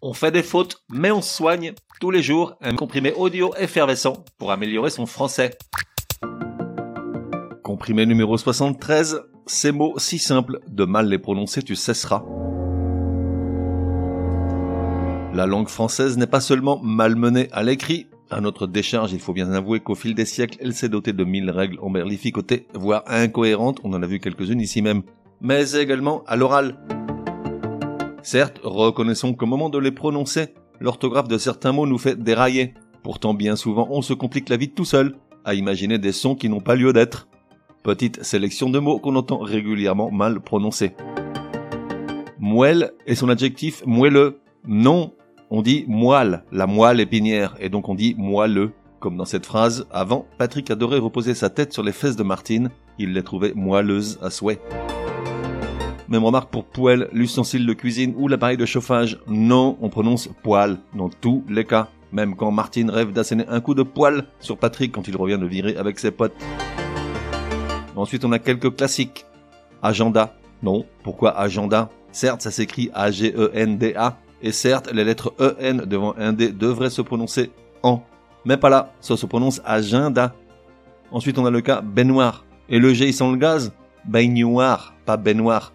On fait des fautes, mais on soigne tous les jours un comprimé audio effervescent pour améliorer son français. Comprimé numéro 73, ces mots si simples, de mal les prononcer tu cesseras. La langue française n'est pas seulement malmenée à l'écrit, à notre décharge, il faut bien avouer qu'au fil des siècles, elle s'est dotée de mille règles emberlificotées, voire incohérentes, on en a vu quelques-unes ici même, mais également à l'oral. Certes, reconnaissons qu'au moment de les prononcer, l'orthographe de certains mots nous fait dérailler. Pourtant, bien souvent, on se complique la vie tout seul, à imaginer des sons qui n'ont pas lieu d'être. Petite sélection de mots qu'on entend régulièrement mal prononcés. Moelle est son adjectif moelleux. Non, on dit moelle, la moelle épinière, et donc on dit moelleux. Comme dans cette phrase, avant, Patrick adorait reposer sa tête sur les fesses de Martine, il les trouvait moelleuses à souhait. Même remarque pour poêle, l'ustensile de cuisine ou l'appareil de chauffage. Non, on prononce poêle dans tous les cas. Même quand Martine rêve d'asséner un coup de poêle sur Patrick quand il revient de virer avec ses potes. Ensuite, on a quelques classiques. Agenda. Non, pourquoi agenda? Certes, ça s'écrit A-G-E-N-D-A. Et certes, les lettres E-N devant un D devraient se prononcer en. Mais pas là, ça se prononce agenda. Ensuite, on a le cas baignoire. Et le G, il sent le gaz? Baignoire, pas baignoire.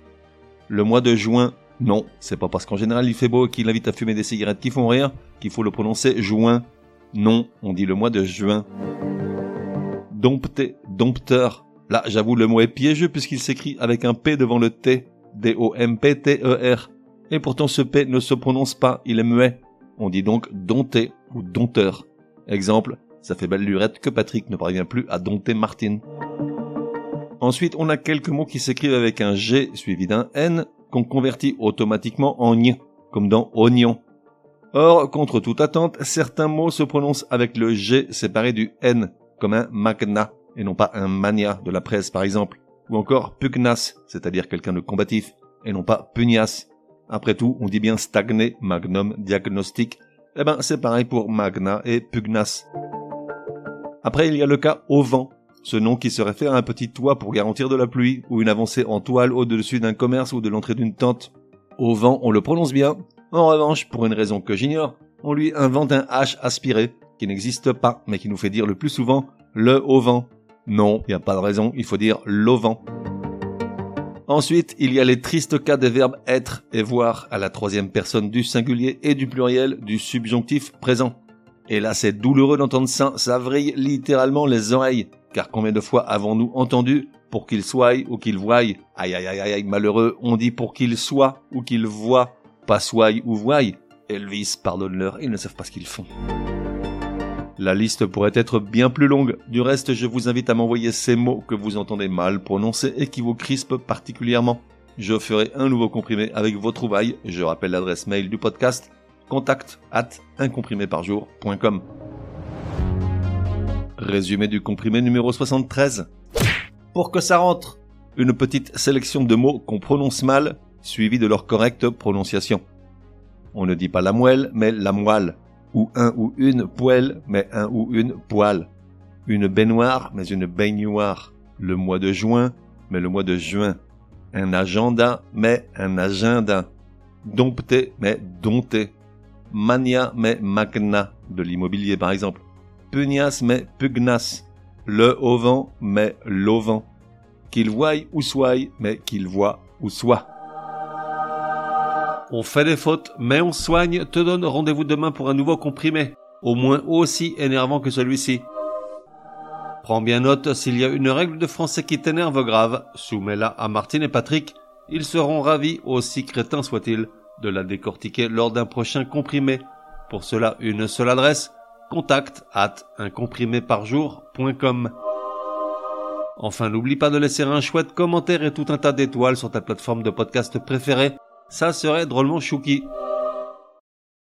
Le mois de juin, non, c'est pas parce qu'en général il fait beau et qu'il invite à fumer des cigarettes qui font rire qu'il faut le prononcer juin. Non, on dit le mois de juin. Dompter, dompteur. Là, j'avoue, le mot est piégeux puisqu'il s'écrit avec un P devant le T. D-O-M-P-T-E-R. Et pourtant ce P ne se prononce pas, il est muet. On dit donc dompter ou dompteur. Exemple, ça fait belle lurette que Patrick ne parvient plus à dompter Martine. Ensuite, on a quelques mots qui s'écrivent avec un G suivi d'un N qu'on convertit automatiquement en N, comme dans oignon. Or, contre toute attente, certains mots se prononcent avec le G séparé du N, comme un magna, et non pas un mania de la presse par exemple, ou encore pugnas, c'est-à-dire quelqu'un de combatif, et non pas pugnas. Après tout, on dit bien stagné, magnum, diagnostic, eh ben c'est pareil pour magna et pugnas. Après, il y a le cas au vent, ce nom qui se réfère à un petit toit pour garantir de la pluie, ou une avancée en toile au-dessus d'un commerce ou de l'entrée d'une tente. Au vent, on le prononce bien. En revanche, pour une raison que j'ignore, on lui invente un H aspiré, qui n'existe pas, mais qui nous fait dire le plus souvent le au vent. Non, il n'y a pas de raison, il faut dire l'auvent. Ensuite, il y a les tristes cas des verbes être et voir à la troisième personne du singulier et du pluriel du subjonctif présent. Et là, c'est douloureux d'entendre ça, ça vrille littéralement les oreilles. Car combien de fois avons-nous entendu pour qu'il soit ou qu'il voie Aïe aïe aïe aïe malheureux, on dit pour qu'il soit ou qu'il voie, pas soit ou voie. Elvis, pardonne-leur, ils ne savent pas ce qu'ils font. La liste pourrait être bien plus longue. Du reste, je vous invite à m'envoyer ces mots que vous entendez mal prononcer et qui vous crispent particulièrement. Je ferai un nouveau comprimé avec vos trouvailles. Je rappelle l'adresse mail du podcast contact at uncompriméparjour.com. Résumé du comprimé numéro 73. Pour que ça rentre, une petite sélection de mots qu'on prononce mal, suivi de leur correcte prononciation. On ne dit pas la moelle, mais la moelle. Ou un ou une poêle, mais un ou une poêle. Une baignoire, mais une baignoire. Le mois de juin, mais le mois de juin. Un agenda, mais un agenda. Dompter, mais dompter. Mania, mais magna. De l'immobilier, par exemple pugnas mais pugnas, le auvent mais l'auvent, qu'il voie ou soit mais qu'il voit ou soit. On fait des fautes, mais on soigne, te donne rendez-vous demain pour un nouveau comprimé, au moins aussi énervant que celui-ci. Prends bien note, s'il y a une règle de français qui t'énerve grave, soumets-la à Martine et Patrick, ils seront ravis, aussi crétins soient-ils, de la décortiquer lors d'un prochain comprimé. Pour cela, une seule adresse, contact at uncompriméparjour.com. Enfin, n'oublie pas de laisser un chouette commentaire et tout un tas d'étoiles sur ta plateforme de podcast préférée. Ça serait drôlement chouki.